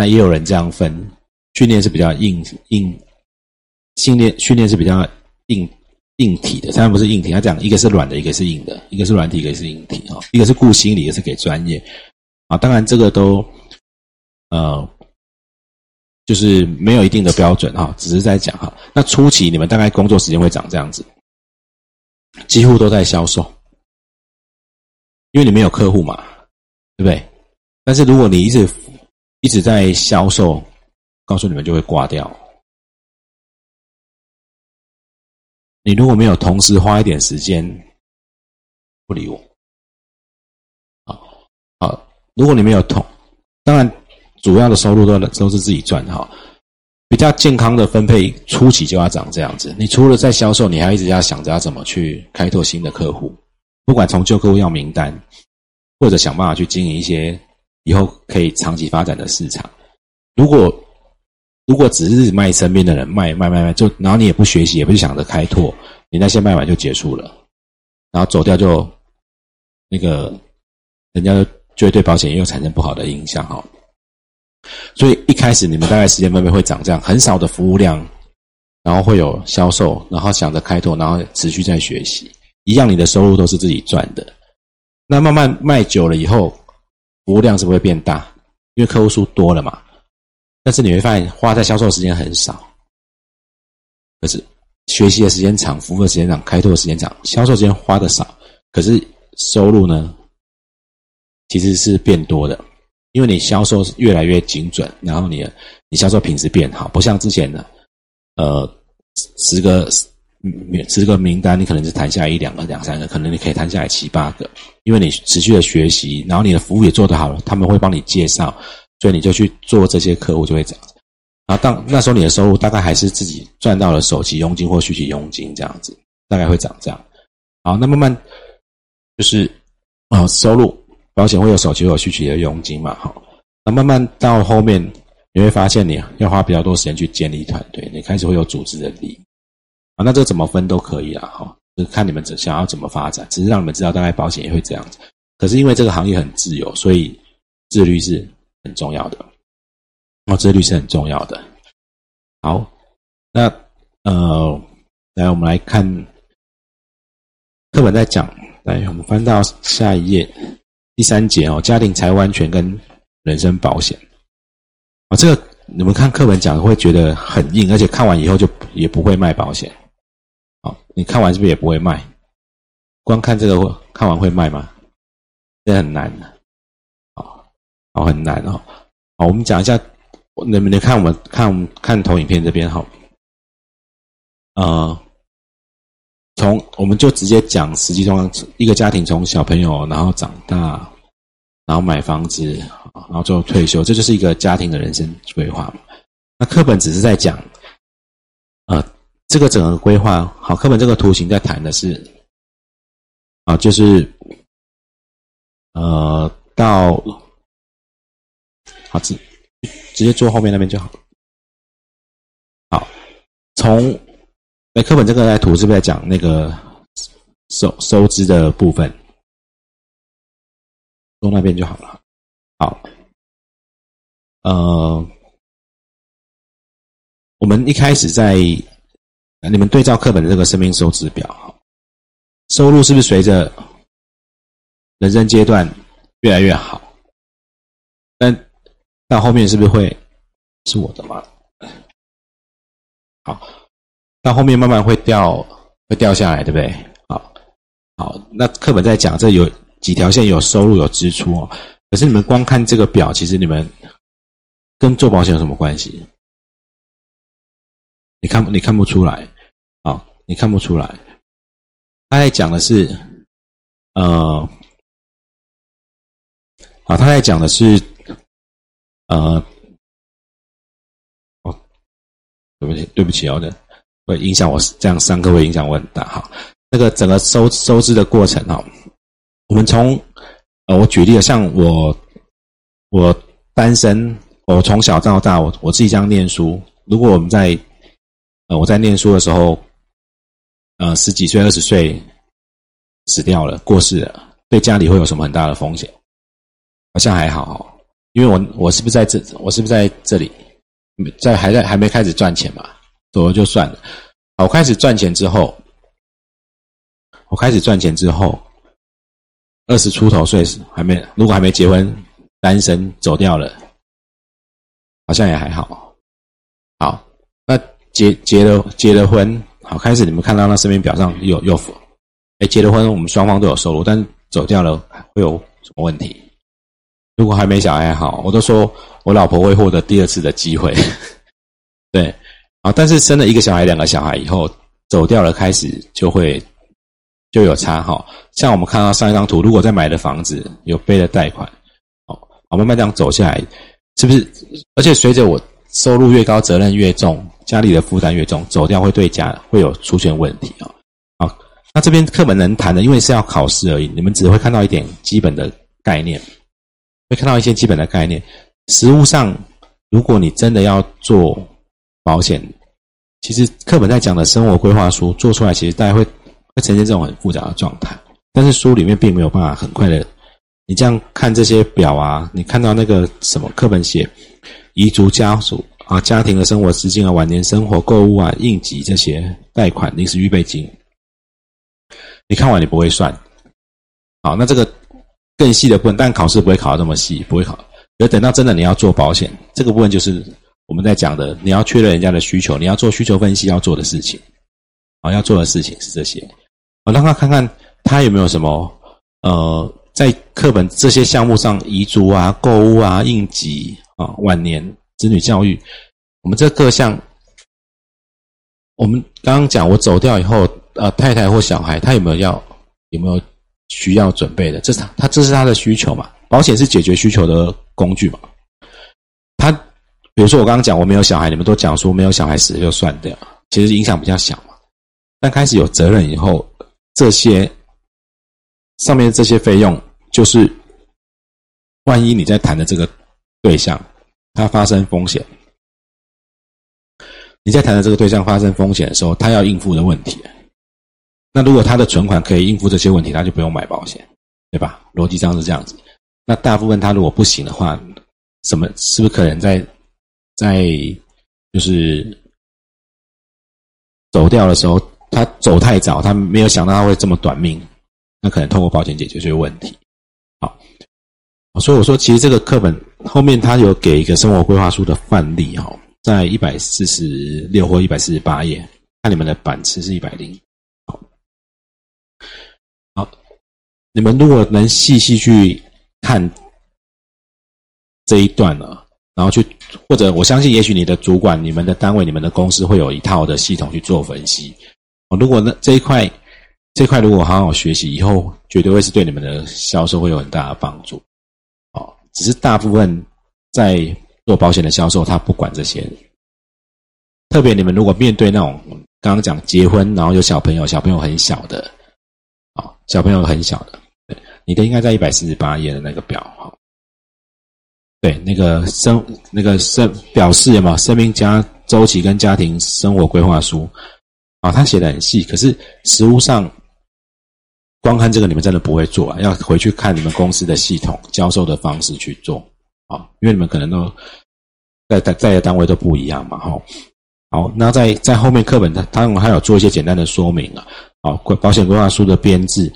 那也有人这样分，训练是比较硬硬，训练训练是比较硬硬体的，当然不是硬体，他讲一个是软的，一个是硬的，一个是软体，一个是硬体哈，一个是顾心理，一个是给专业啊。当然这个都呃，就是没有一定的标准哈，只是在讲哈。那初期你们大概工作时间会长这样子，几乎都在销售，因为你没有客户嘛，对不对？但是如果你一直一直在销售，告诉你们就会挂掉。你如果没有同时花一点时间不理我，啊啊！如果你没有同，当然主要的收入都都是自己赚哈。比较健康的分配，初期就要长这样子。你除了在销售，你还一直要想着要怎么去开拓新的客户，不管从旧客户要名单，或者想办法去经营一些。以后可以长期发展的市场，如果如果只是卖身边的人卖卖卖卖，就然后你也不学习，也不去想着开拓，你那些卖完就结束了，然后走掉就那个人家就会对保险又产生不好的影响哈。所以一开始你们大概时间分配会长这样，很少的服务量，然后会有销售，然后想着开拓，然后持续在学习，一样你的收入都是自己赚的。那慢慢卖久了以后。服务量是不会变大，因为客户数多了嘛。但是你会发现，花在销售时间很少，可是学习的时间长，服务的时间长，开拓的时间长，销售时间花的少，可是收入呢，其实是变多的，因为你销售越来越精准，然后你你销售品质变好，不像之前的，呃，十个。名十个名单，你可能是谈下一两个、两三个，可能你可以谈下来七八个，因为你持续的学习，然后你的服务也做得好了，他们会帮你介绍，所以你就去做这些客户就会这样子。然后当那时候你的收入大概还是自己赚到了首期佣金或续期佣金这样子，大概会涨这样。好，那慢慢就是啊，收入保险会有首期有续期的佣金嘛，好，那慢慢到后面你会发现你要花比较多时间去建立团队，你开始会有组织的力。那这怎么分都可以啊，哈，就看你们想要怎么发展，只是让你们知道，大概保险也会这样子。可是因为这个行业很自由，所以自律是很重要的。哦，自律是很重要的。好，那呃，来我们来看课本在讲，来我们翻到下一页第三节哦，家庭财务安全跟人身保险。啊，这个你们看课本讲会觉得很硬，而且看完以后就也不会卖保险。你看完是不是也不会卖？光看这个看完会卖吗？这很难的，好，好很难哦。好，我们讲一下，能不能看我们看我们看投影片这边哈？呃，从我们就直接讲实际中一个家庭从小朋友然后长大，然后买房子，然后最后退休，这就是一个家庭的人生规划。那课本只是在讲，这个整个规划好，课本这个图形在谈的是，啊，就是呃，到好直直接坐后面那边就好。好，从哎，课本这个图是不是在讲那个收收支的部分？坐那边就好了。好，呃，我们一开始在。那你们对照课本的这个生命收支表，收入是不是随着人生阶段越来越好？但到后面是不是会是我的吗？好，到后面慢慢会掉，会掉下来，对不对？好，好，那课本在讲这有几条线，有收入有支出哦。可是你们光看这个表，其实你们跟做保险有什么关系？你看，你看不出来，啊，你看不出来。他在讲的是，呃，好，他在讲的是，呃，哦，对不起，对不起哦，的会影响我这样上课会影响我很大哈。那个整个收收支的过程哈，我们从呃，我举例了，像我我单身，我从小到大，我我自己这样念书，如果我们在呃，我在念书的时候，呃，十几岁、二十岁死掉了，过世了，对家里会有什么很大的风险？好像还好，因为我我是不是在这？我是不是在这里？在还在还没开始赚钱嘛？走了就算了。我开始赚钱之后，我开始赚钱之后，二十出头岁还没，如果还没结婚，单身走掉了，好像也还好。好，结结了结了婚，好开始你们看到那身边表上有有，哎，结了婚，我们双方都有收入，但是走掉了会有什么问题？如果还没小孩好，我都说我老婆会获得第二次的机会，对，啊，但是生了一个小孩、两个小孩以后走掉了，开始就会就有差哈。像我们看到上一张图，如果在买的房子有背了贷款，哦，好慢慢这样走下来，是不是？而且随着我收入越高，责任越重，家里的负担越重，走掉会对家会有出现问题啊。好，那这边课本能谈的，因为是要考试而已，你们只会看到一点基本的概念。会看到一些基本的概念。实物上，如果你真的要做保险，其实课本在讲的生活规划书做出来，其实大家会会呈现这种很复杂的状态。但是书里面并没有办法很快的，你这样看这些表啊，你看到那个什么课本写彝族家属啊、家庭的生活资金啊、晚年生活购物啊、应急这些贷款、临时预备金，你看完你不会算。好，那这个。更细的部分，但考试不会考的那么细，不会考。而等到真的你要做保险，这个部分就是我们在讲的，你要确认人家的需求，你要做需求分析要做的事情。啊，要做的事情是这些。我让他看看他有没有什么呃，在课本这些项目上，遗嘱啊、购物啊、应急啊、晚年子女教育，我们这各项，我们刚刚讲我走掉以后，呃，太太或小孩他有没有要有没有？需要准备的，这是他，他这是他的需求嘛？保险是解决需求的工具嘛？他比如说我刚刚讲我没有小孩，你们都讲说没有小孩死就算掉，其实影响比较小嘛。但开始有责任以后，这些上面这些费用，就是万一你在谈的这个对象他发生风险，你在谈的这个对象发生风险的时候，他要应付的问题。那如果他的存款可以应付这些问题，他就不用买保险，对吧？逻辑上是这样子。那大部分他如果不行的话，什么是不是可能在在就是走掉的时候，他走太早，他没有想到他会这么短命，那可能通过保险解决这个问题。好，所以我说，其实这个课本后面他有给一个生活规划书的范例哈，在一百四十六或一百四十八页，看你们的版次是一百零。好你们如果能细细去看这一段呢，然后去或者我相信，也许你的主管、你们的单位、你们的公司会有一套的系统去做分析。如果那这一块这块如果好好学习，以后绝对会是对你们的销售会有很大的帮助。哦，只是大部分在做保险的销售，他不管这些。特别你们如果面对那种刚刚讲结婚，然后有小朋友，小朋友很小的。小朋友很小的，对，你的应该在一百四十八页的那个表哈，对，那个生那个生表示有没有生命加周期跟家庭生活规划书啊？他写的很细，可是实物上光看这个你们真的不会做啊，要回去看你们公司的系统教授的方式去做啊，因为你们可能都在在在的单位都不一样嘛，哈。好，那在在后面课本，他他还有做一些简单的说明啊。好，规保险规划书的编制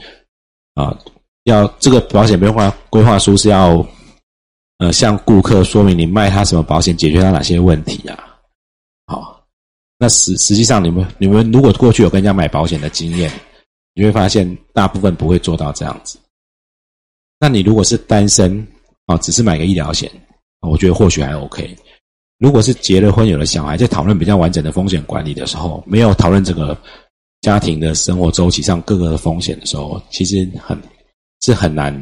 啊，要这个保险规划规划书是要呃向顾客说明你卖他什么保险，解决他哪些问题啊？好，那实实际上你们你们如果过去有跟人家买保险的经验，你会发现大部分不会做到这样子。那你如果是单身啊，只是买个医疗险，我觉得或许还 OK。如果是结了婚有了小孩，在讨论比较完整的风险管理的时候，没有讨论这个家庭的生活周期上各个的风险的时候，其实很是很难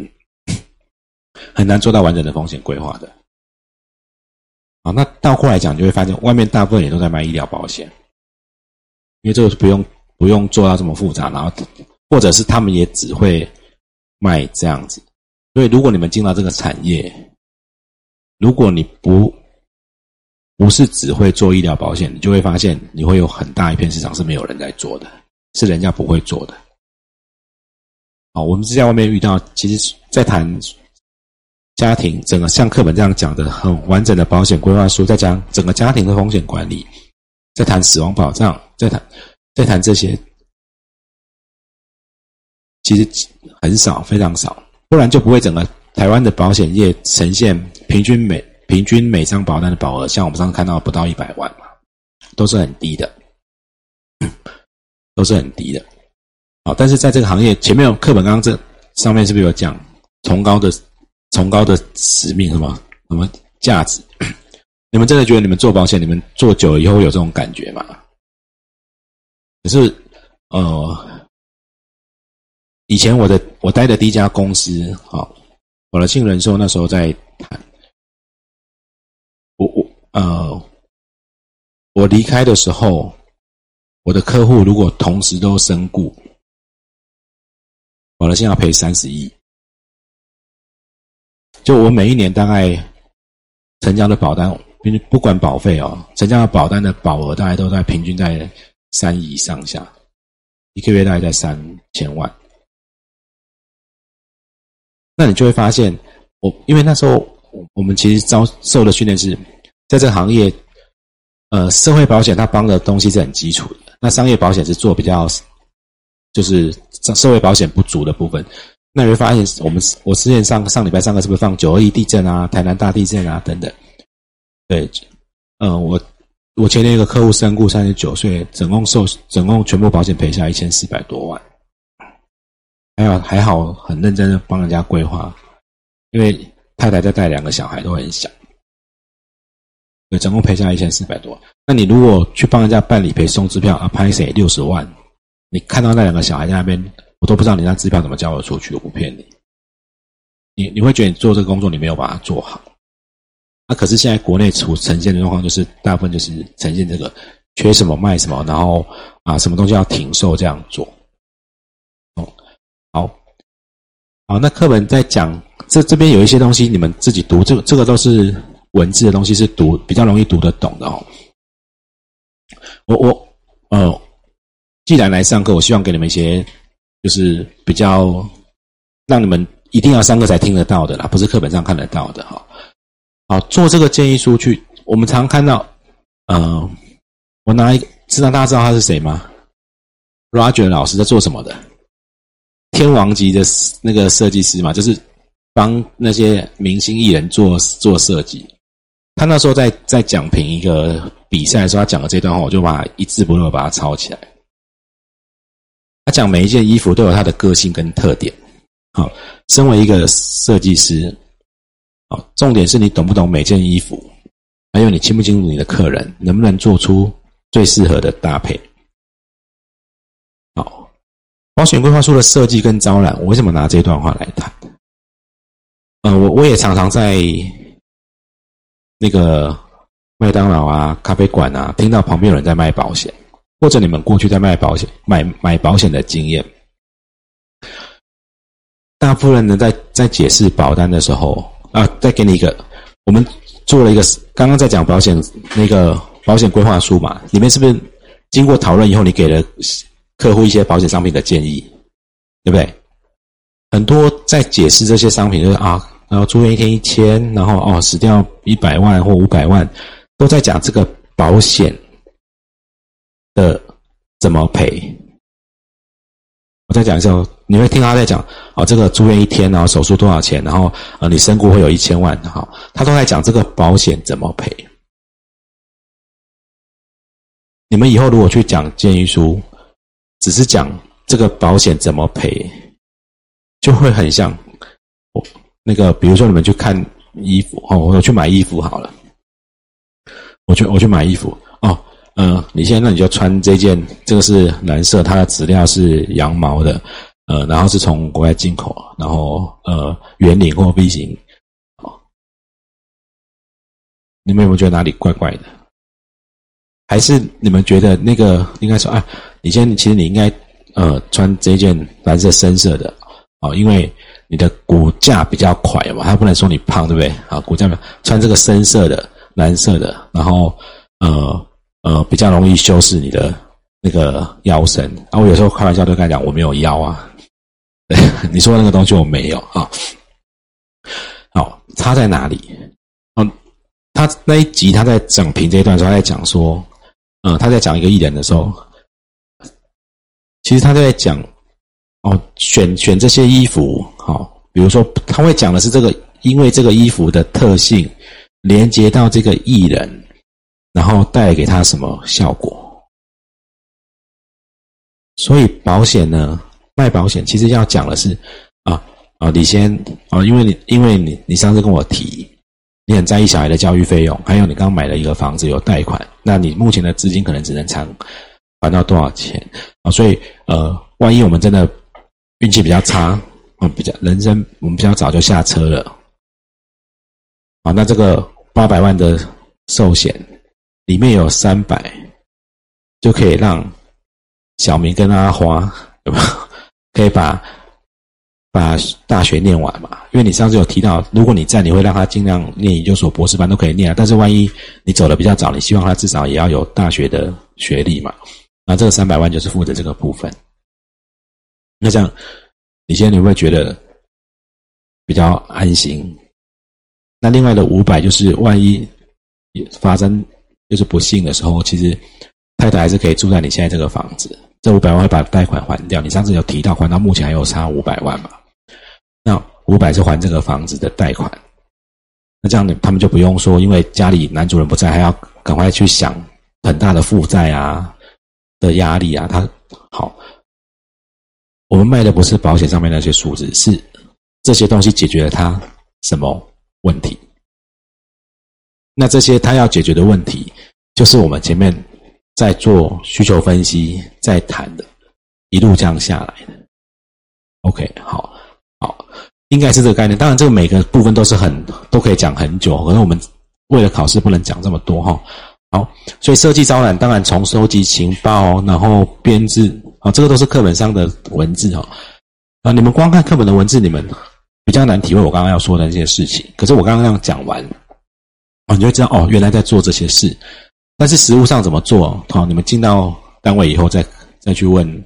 很难做到完整的风险规划的。啊，那倒过来讲，就会发现外面大部分也都在卖医疗保险，因为这个是不用不用做到这么复杂，然后或者是他们也只会卖这样子。所以，如果你们进到这个产业，如果你不不是只会做医疗保险，你就会发现你会有很大一片市场是没有人在做的，是人家不会做的。好，我们是在外面遇到，其实，在谈家庭整个像课本这样讲的很完整的保险规划书，再讲整个家庭的风险管理，在谈死亡保障，在谈再谈这些，其实很少，非常少，不然就不会整个台湾的保险业呈现平均每平均每张保单的保额，像我们上次看到不到一百万嘛，都是很低的，都是很低的。好，但是在这个行业前面有课本刚刚这上面是不是有讲崇高的崇高的使命什么什么价值？你们真的觉得你们做保险，你们做久了以后有这种感觉吗？可是，呃，以前我的我待的第一家公司，好，我的信人寿那时候在谈，我我呃，我离开的时候，我的客户如果同时都身故。保了，现在要赔三十亿。就我每一年大概成交的保单，不管保费哦，成交的保单的保额大概都在平均在三亿上下，一个月大概在三千万。那你就会发现，我因为那时候我们其实遭受的训练是，在这个行业，呃，社会保险它帮的东西是很基础的，那商业保险是做比较。就是社会保险不足的部分，那你会发现，我们我之前上上礼拜上课是不是放九二一地震啊、台南大地震啊等等？对，嗯，我我前天一个客户身故，三十九岁，总共受总共全部保险赔下一千四百多万，还有还好很认真的帮人家规划，因为太太在带两个小孩都很小，对，总共赔下一千四百多。那你如果去帮人家办理赔送支票啊，拍谁六十万？你看到那两个小孩在那边，我都不知道你那支票怎么交得出去。我不骗你，你你会觉得你做这个工作你没有把它做好。那可是现在国内出呈现的状况就是，大部分就是呈现这个缺什么卖什么，然后啊什么东西要停售这样做。哦，好，好，那课本在讲这这边有一些东西，你们自己读，这个这个都是文字的东西，是读比较容易读得懂的哦。我我呃。既然来上课，我希望给你们一些，就是比较让你们一定要上课才听得到的啦，不是课本上看得到的哈。好，做这个建议书去，我们常看到，呃，我拿一个，知道大家知道他是谁吗？Roger 老师在做什么的？天王级的那个设计师嘛，就是帮那些明星艺人做做设计。他那时候在在讲评一个比赛的时候，他讲的这段话，我就把一字不漏把它抄起来。他讲每一件衣服都有他的个性跟特点。好，身为一个设计师，好，重点是你懂不懂每件衣服，还有你清不清楚你的客人，能不能做出最适合的搭配。好，保险规划书的设计跟招揽，我为什么拿这段话来谈？嗯，我我也常常在那个麦当劳啊、咖啡馆啊，听到旁边有人在卖保险。或者你们过去在卖保险、买买保险的经验，大部分人在在解释保单的时候啊，再给你一个，我们做了一个刚刚在讲保险那个保险规划书嘛，里面是不是经过讨论以后，你给了客户一些保险商品的建议，对不对？很多在解释这些商品，就是啊，然后住院一天一千，然后哦死掉一百万或五百万，都在讲这个保险。的怎么赔？我再讲一下，你会听他在讲啊，这个住院一天，然后手术多少钱，然后呃，你身故会有一千万，哈，他都在讲这个保险怎么赔。你们以后如果去讲建议书，只是讲这个保险怎么赔，就会很像我那个，比如说你们去看衣服哦，我去买衣服好了，我去我去买衣服哦。嗯，你现在那你就穿这件，这个是蓝色，它的质料是羊毛的，呃，然后是从国外进口，然后呃圆领或 V 型，哦，你们有没有觉得哪里怪怪的？还是你们觉得那个应该说啊，你现在其实你应该呃穿这件蓝色深色的，哦，因为你的骨架比较快嘛，他不能说你胖，对不对？啊，骨架穿这个深色的蓝色的，然后呃。呃，比较容易修饰你的那个腰身啊。我有时候开玩笑都跟他讲，我没有腰啊。对，你说那个东西我没有啊。好，差在哪里？嗯，他那一集他在整评这一段时候，他在讲说，嗯，他在讲一个艺人的时候，其实他在讲，哦，选选这些衣服，好，比如说他会讲的是这个，因为这个衣服的特性连接到这个艺人，然后带给他什么效果？所以保险呢，卖保险其实要讲的是，啊啊，你先啊，因为你因为你你上次跟我提，你很在意小孩的教育费用，还有你刚买了一个房子有贷款，那你目前的资金可能只能偿还到多少钱啊？所以呃，万一我们真的运气比较差，啊，比较人生我们比较早就下车了，啊，那这个八百万的寿险里面有三百，就可以让。小明跟阿花，对吧？可以把把大学念完嘛？因为你上次有提到，如果你在，你会让他尽量念研究所、博士班都可以念啊。但是万一你走的比较早，你希望他至少也要有大学的学历嘛？那这个三百万就是负责这个部分。那这样，你现在你会觉得比较安心？那另外的五百就是万一发生就是不幸的时候，其实太太还是可以住在你现在这个房子。这五百万把贷款还掉。你上次有提到还到目前还有差五百万嘛？那五百是还这个房子的贷款。那这样他们就不用说，因为家里男主人不在，还要赶快去想很大的负债啊的压力啊。他好，我们卖的不是保险上面那些数字，是这些东西解决了他什么问题？那这些他要解决的问题，就是我们前面。在做需求分析，在谈的，一路这样下来的。OK，好，好，应该是这个概念。当然，这个每个部分都是很都可以讲很久，可能我们为了考试不能讲这么多哈。好，所以设计招揽，当然从收集情报，然后编制啊，这个都是课本上的文字哈。啊，你们光看课本的文字，你们比较难体会我刚刚要说的那些事情。可是我刚刚那样讲完，啊，你就会知道哦，原来在做这些事。但是实物上怎么做？好，你们进到单位以后再再去问，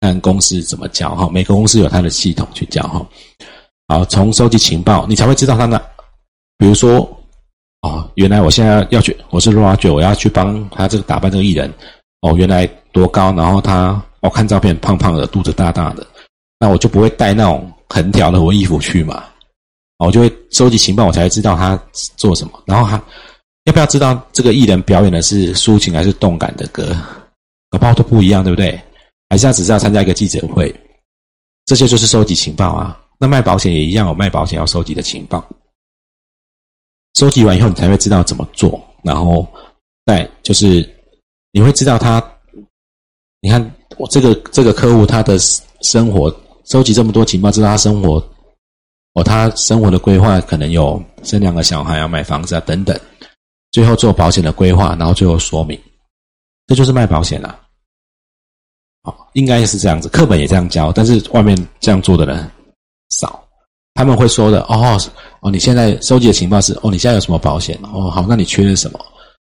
看公司怎么教哈。每个公司有它的系统去教哈。好，从收集情报，你才会知道他那，比如说，哦，原来我现在要去，我是 Roger，我要去帮他这个打扮这个艺人。哦，原来多高？然后他，我看照片胖胖的，肚子大大的，那我就不会带那种横条的我衣服去嘛。哦我就会收集情报，我才会知道他做什么。然后他。要不要知道这个艺人表演的是抒情还是动感的歌？搞不好都不一样，对不对？还是他只是要参加一个记者会？这些就是收集情报啊。那卖保险也一样，有卖保险要收集的情报。收集完以后，你才会知道怎么做。然后，再就是你会知道他，你看我这个这个客户他的生活，收集这么多情报，知道他生活，哦，他生活的规划可能有生两个小孩，要买房子啊，等等。最后做保险的规划，然后最后说明，这就是卖保险了。好，应该是这样子，课本也这样教，但是外面这样做的人少。他们会说的哦哦，你现在收集的情报是哦，你现在有什么保险？哦，好，那你缺的什么？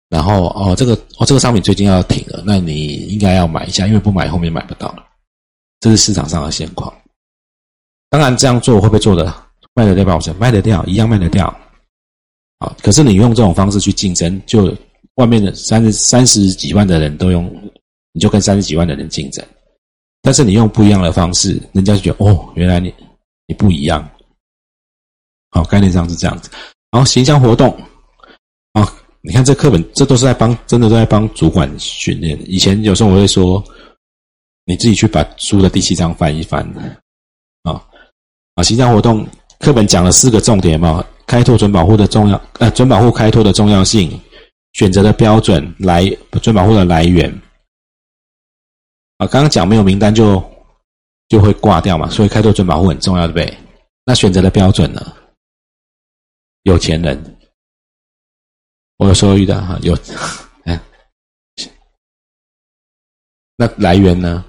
然后哦，这个哦，这个商品最近要停了，那你应该要买一下，因为不买后面买不到了。这是市场上的现况。当然这样做会不会做的卖得掉保险？卖得掉，一样卖得掉。啊！可是你用这种方式去竞争，就外面的三十三十几万的人都用，你就跟三十几万的人竞争。但是你用不一样的方式，人家就觉得哦，原来你你不一样。好，概念上是这样子。然后形象活动啊，你看这课本，这都是在帮，真的都在帮主管训练。以前有时候我会说，你自己去把书的第七章翻一翻。啊啊，形象活动课本讲了四个重点嘛。开拓准保护的重要，呃，准保护开拓的重要性，选择的标准来准保护的来源。啊，刚刚讲没有名单就就会挂掉嘛，所以开拓准保护很重要，对不对？那选择的标准呢？有钱人，我有时候遇到哈有，哎，那来源呢？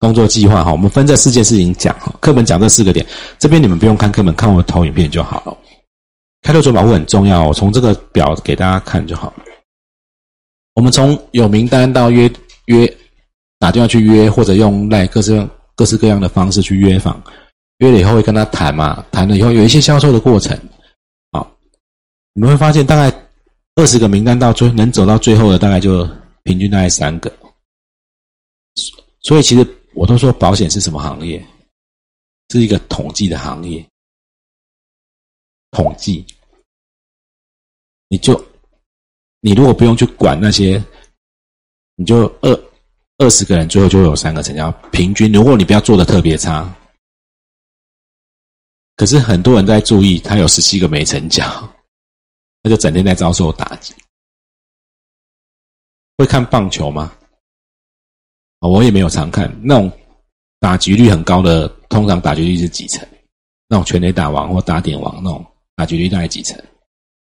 工作计划哈，我们分这四件事情讲哈，课本讲这四个点，这边你们不用看课本，看我的投影片就好了。开拓准保护很重要，我从这个表给大家看就好了。我们从有名单到约约打电话去约，或者用赖各式各式各样的方式去约访，约了以后会跟他谈嘛，谈了以后有一些销售的过程，你们会发现，大概二十个名单到最能走到最后的，大概就平均大概三个。所以，其实我都说保险是什么行业？是一个统计的行业。统计，你就你如果不用去管那些，你就二二十个人，最后就会有三个成交。平均，如果你不要做的特别差。可是很多人在注意，他有十七个没成交，他就整天在遭受打击。会看棒球吗？我也没有常看。那种打击率很高的，通常打击率是几成？那种全垒打王或打点王那种打局率大概几成？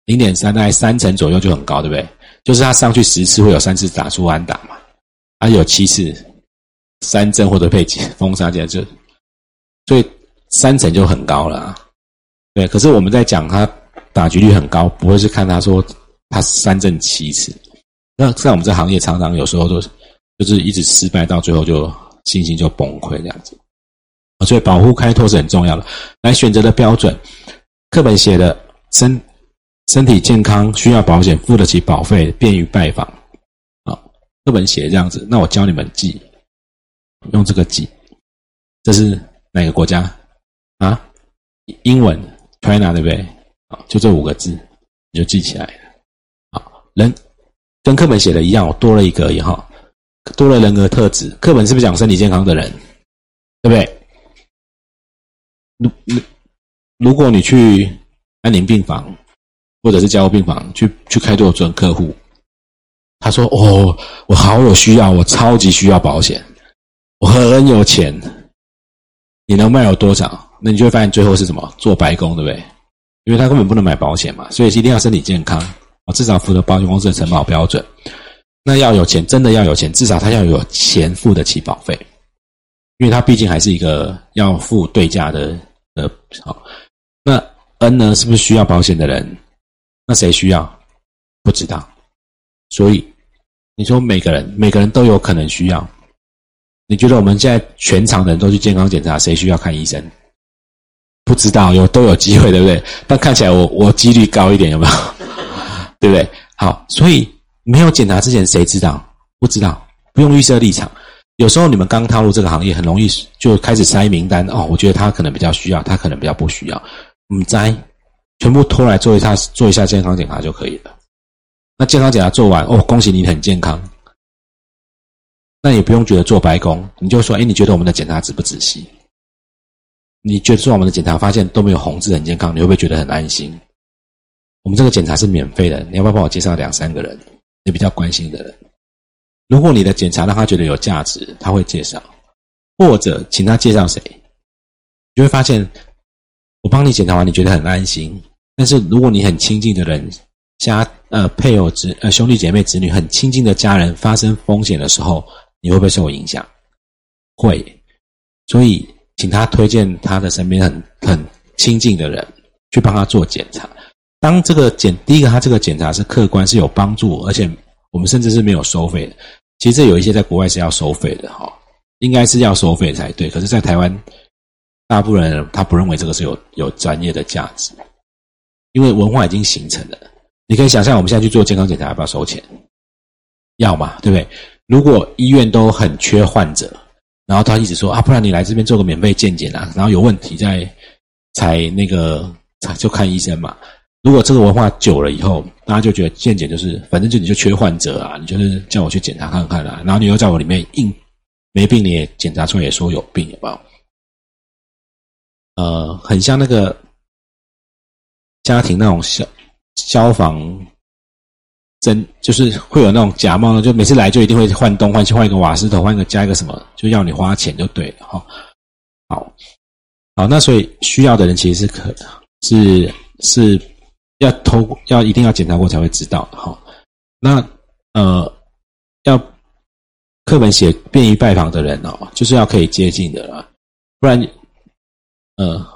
零点三，大概三成左右就很高，对不对？就是他上去十次会有三次打出安打嘛，他有七次三振或者被封杀掉，就所以。三成就很高了，对。可是我们在讲他打局率很高，不会是看他说他三振七次。那在我们这行业，常常有时候都就是一直失败，到最后就信心就崩溃这样子。所以保护开拓是很重要的。来选择的标准，课本写的身身体健康需要保险，付得起保费，便于拜访。啊，课本写这样子，那我教你们记，用这个记。这是哪个国家？啊，英文 China 对不对？啊，就这五个字，你就记起来了。好，人跟课本写的一样，我多了一个以后，多了人格特质。课本是不是讲身体健康的人？对不对？如果你去安宁病房或者是加护病房去去开拓准客户，他说：“哦，我好有需要，我超级需要保险，我很有钱，你能卖我多少？”那你就会发现最后是什么？做白工，对不对？因为他根本不能买保险嘛，所以一定要身体健康啊，至少符合保险公司的承保标准。那要有钱，真的要有钱，至少他要有钱付得起保费，因为他毕竟还是一个要付对价的呃。好，N 呢？是不是需要保险的人？那谁需要？不知道。所以你说每个人，每个人都有可能需要。你觉得我们现在全场的人都去健康检查，谁需要看医生？不知道有都有机会，对不对？但看起来我我几率高一点，有没有？对不对？好，所以没有检查之前谁知道？不知道，不用预设立场。有时候你们刚踏入这个行业，很容易就开始筛名单哦。我觉得他可能比较需要，他可能比较不需要。你摘，全部拖来做一下做一下健康检查就可以了。那健康检查做完哦，恭喜你很健康。那也不用觉得做白工，你就说，哎，你觉得我们的检查仔不仔细？你觉得做我们的检查发现都没有红字，很健康，你会不会觉得很安心？我们这个检查是免费的，你要不要帮我介绍两三个人你比较关心的人？如果你的检查让他觉得有价值，他会介绍，或者请他介绍谁，你会发现我帮你检查完，你觉得很安心。但是如果你很亲近的人，家呃配偶子呃兄弟姐妹子女很亲近的家人发生风险的时候，你会不会受影响？会，所以。请他推荐他的身边很很亲近的人去帮他做检查。当这个检第一个，他这个检查是客观是有帮助，而且我们甚至是没有收费的。其实这有一些在国外是要收费的哈，应该是要收费才对。可是，在台湾，大部分人他不认为这个是有有专业的价值，因为文化已经形成了。你可以想象，我们现在去做健康检查要不要收钱？要嘛，对不对？如果医院都很缺患者。然后他一直说啊，不然你来这边做个免费健检啊，然后有问题再才那个才就看医生嘛。如果这个文化久了以后，大家就觉得健检就是反正就你就缺患者啊，你就是叫我去检查看看啦，然后你又在我里面硬没病你也检查出来也说有病，有没有？呃，很像那个家庭那种消消防。真就是会有那种假冒的，就每次来就一定会换东换西，换一个瓦斯头，换一个加一个什么，就要你花钱就对了哈。好，好，那所以需要的人其实是可是是要偷要一定要检查过才会知道的哈。那呃要课本写便于拜访的人哦，就是要可以接近的啦，不然呃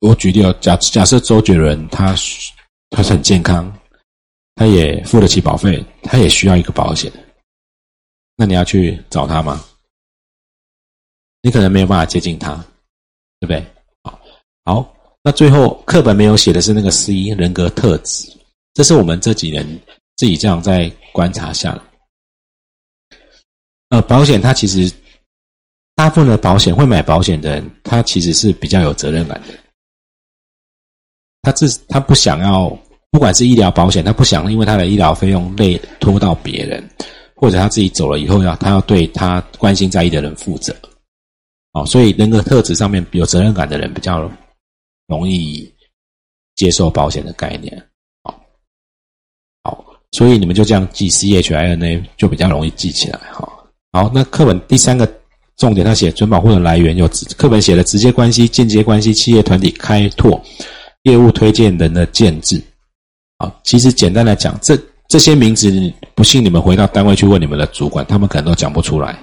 我举例哦，假假设周杰伦他他是很健康。他也付得起保费，他也需要一个保险。那你要去找他吗？你可能没有办法接近他，对不对？好，好，那最后课本没有写的是那个 C 人格特质，这是我们这几年自己这样在观察下来。呃，保险它其实大部分的保险会买保险的人，他其实是比较有责任感的。他自他不想要，不管是医疗保险，他不想因为他的医疗费用累拖到别人，或者他自己走了以后要他要对他关心在意的人负责。哦，所以人格特质上面有责任感的人比较。容易接受保险的概念，好，好，所以你们就这样记 C H I N A 就比较容易记起来，哈。好，那课本第三个重点，他写准保护的来源有课本写的直接关系、间接关系、企业团体开拓、业务推荐人的建制。啊，其实简单来讲，这这些名字，不信你们回到单位去问你们的主管，他们可能都讲不出来。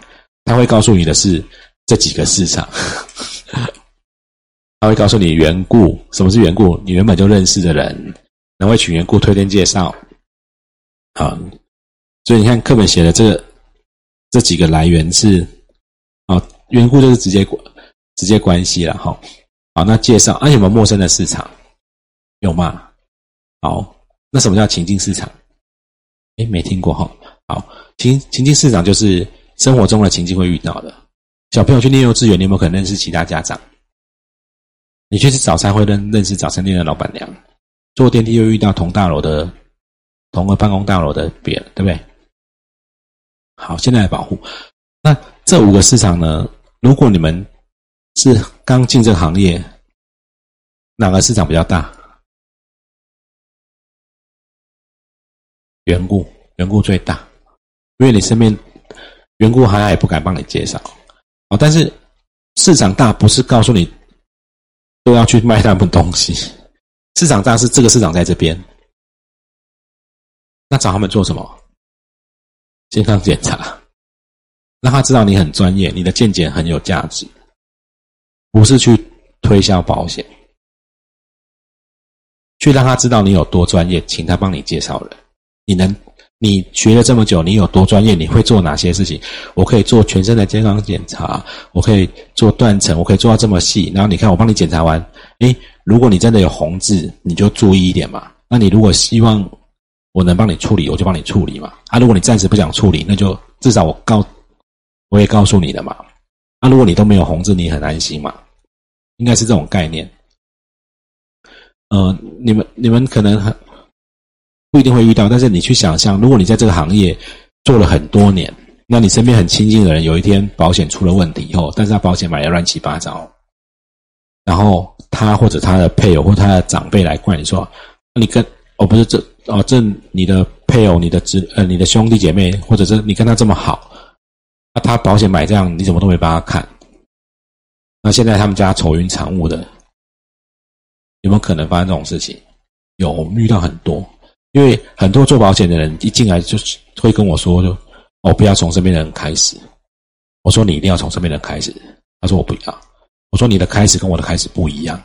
他会告诉你的是这几个市场。他会告诉你缘故，什么是缘故？你原本就认识的人，然后请缘故推荐介绍，啊，所以你看课本写的这这几个来源是，缘故就是直接关直接关系了哈。好，那介绍啊有没有陌生的市场？有吗？好，那什么叫情境市场？哎，没听过哈。好，情情境市场就是生活中的情境会遇到的。小朋友去念幼稚园，你有没有可能认识其他家长？你去吃早餐会认认识早餐店的老板娘，坐电梯又遇到同大楼的、同个办公大楼的别人，对不对？好，现在来保护。那这五个市场呢？如果你们是刚进这个行业，哪个市场比较大？缘故，缘故最大，因为你身边缘故好像也不敢帮你介绍哦。但是市场大不是告诉你。都要去卖他们东西，市场大是这个市场在这边，那找他们做什么？健康检查，让他知道你很专业，你的见解很有价值，不是去推销保险，去让他知道你有多专业，请他帮你介绍人，你能。你学了这么久，你有多专业？你会做哪些事情？我可以做全身的健康检查，我可以做断层，我可以做到这么细。然后你看，我帮你检查完，诶，如果你真的有红痣，你就注意一点嘛。那你如果希望我能帮你处理，我就帮你处理嘛。啊，如果你暂时不想处理，那就至少我告，我也告诉你的嘛。那如果你都没有红字，你很安心嘛？应该是这种概念。呃，你们你们可能很。不一定会遇到，但是你去想象，如果你在这个行业做了很多年，那你身边很亲近的人有一天保险出了问题以后，但是他保险买的乱七八糟，然后他或者他的配偶或他的长辈来怪你说，你跟哦不是这哦这你的配偶、你的侄呃你的兄弟姐妹，或者是你跟他这么好，那他保险买这样，你怎么都没帮他看？那现在他们家愁云惨雾的，有没有可能发生这种事情？有，遇到很多。因为很多做保险的人一进来就会跟我说：“就哦，不要从身边的人开始。”我说：“你一定要从身边的人开始。”他说：“我不要。”我说：“你的开始跟我的开始不一样。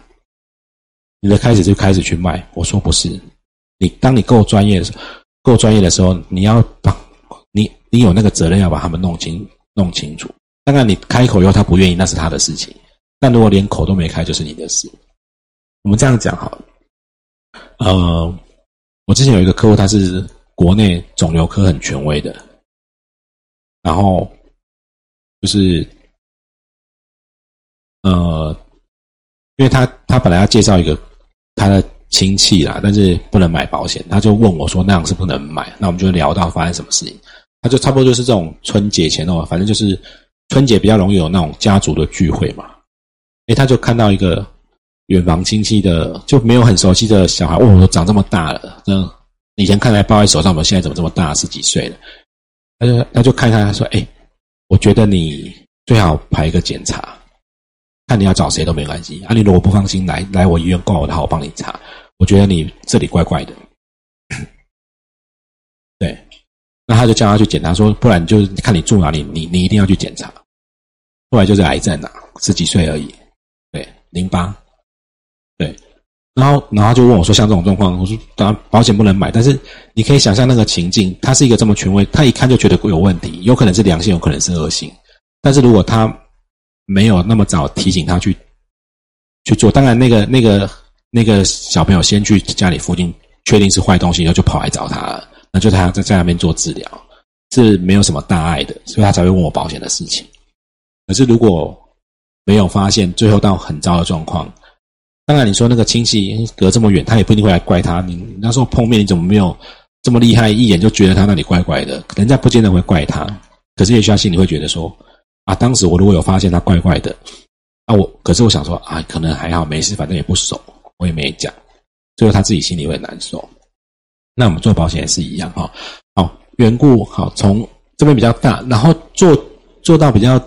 你的开始就开始去卖。”我说：“不是，你当你够专业的时候，够专业的时候，你要把，你你有那个责任要把他们弄清弄清楚。当然，你开口以后他不愿意，那是他的事情。但如果连口都没开，就是你的事。我们这样讲好了，呃。我之前有一个客户，他是国内肿瘤科很权威的，然后就是呃，因为他他本来要介绍一个他的亲戚啦，但是不能买保险，他就问我说那样是不能买，那我们就聊到发生什么事情，他就差不多就是这种春节前哦，反正就是春节比较容易有那种家族的聚会嘛，哎，他就看到一个。远房亲戚的就没有很熟悉的小孩，哦，长这么大了，这以前看来抱在手上，我们现在怎么这么大，十几岁了？他就他就看看，他说：“哎，我觉得你最好排一个检查，看你要找谁都没关系。啊，你如果不放心，来来我医院挂我的号，我帮你查。我觉得你这里怪怪的。那他就叫他去检查，说不然就看你住哪里，你你一定要去检查。后来就是癌症啊，十几岁而已，对，淋巴。”对，然后，然后就问我说：“像这种状况，我说当然保险不能买，但是你可以想象那个情境，他是一个这么权威，他一看就觉得有问题，有可能是良性，有可能是恶性。但是如果他没有那么早提醒他去去做，当然那个那个那个小朋友先去家里附近确定是坏东西，然后就跑来找他了，那就他在在那边做治疗，是没有什么大碍的，所以他才会问我保险的事情。可是如果没有发现，最后到很糟的状况，当然你说那个亲戚隔这么远，他也不一定会来怪他。你那时候碰面，你怎么没有这么厉害，一眼就觉得他那里怪怪的？人家不见得会怪他，可是也许他心里会觉得说：啊，当时我如果有发现他怪怪的，啊，我可是我想说啊，可能还好，没事，反正也不熟，我也没讲。最后他自己心里会难受。那我们做保险也是一样哈。好，缘故好，从这边比较大，然后做做到比较。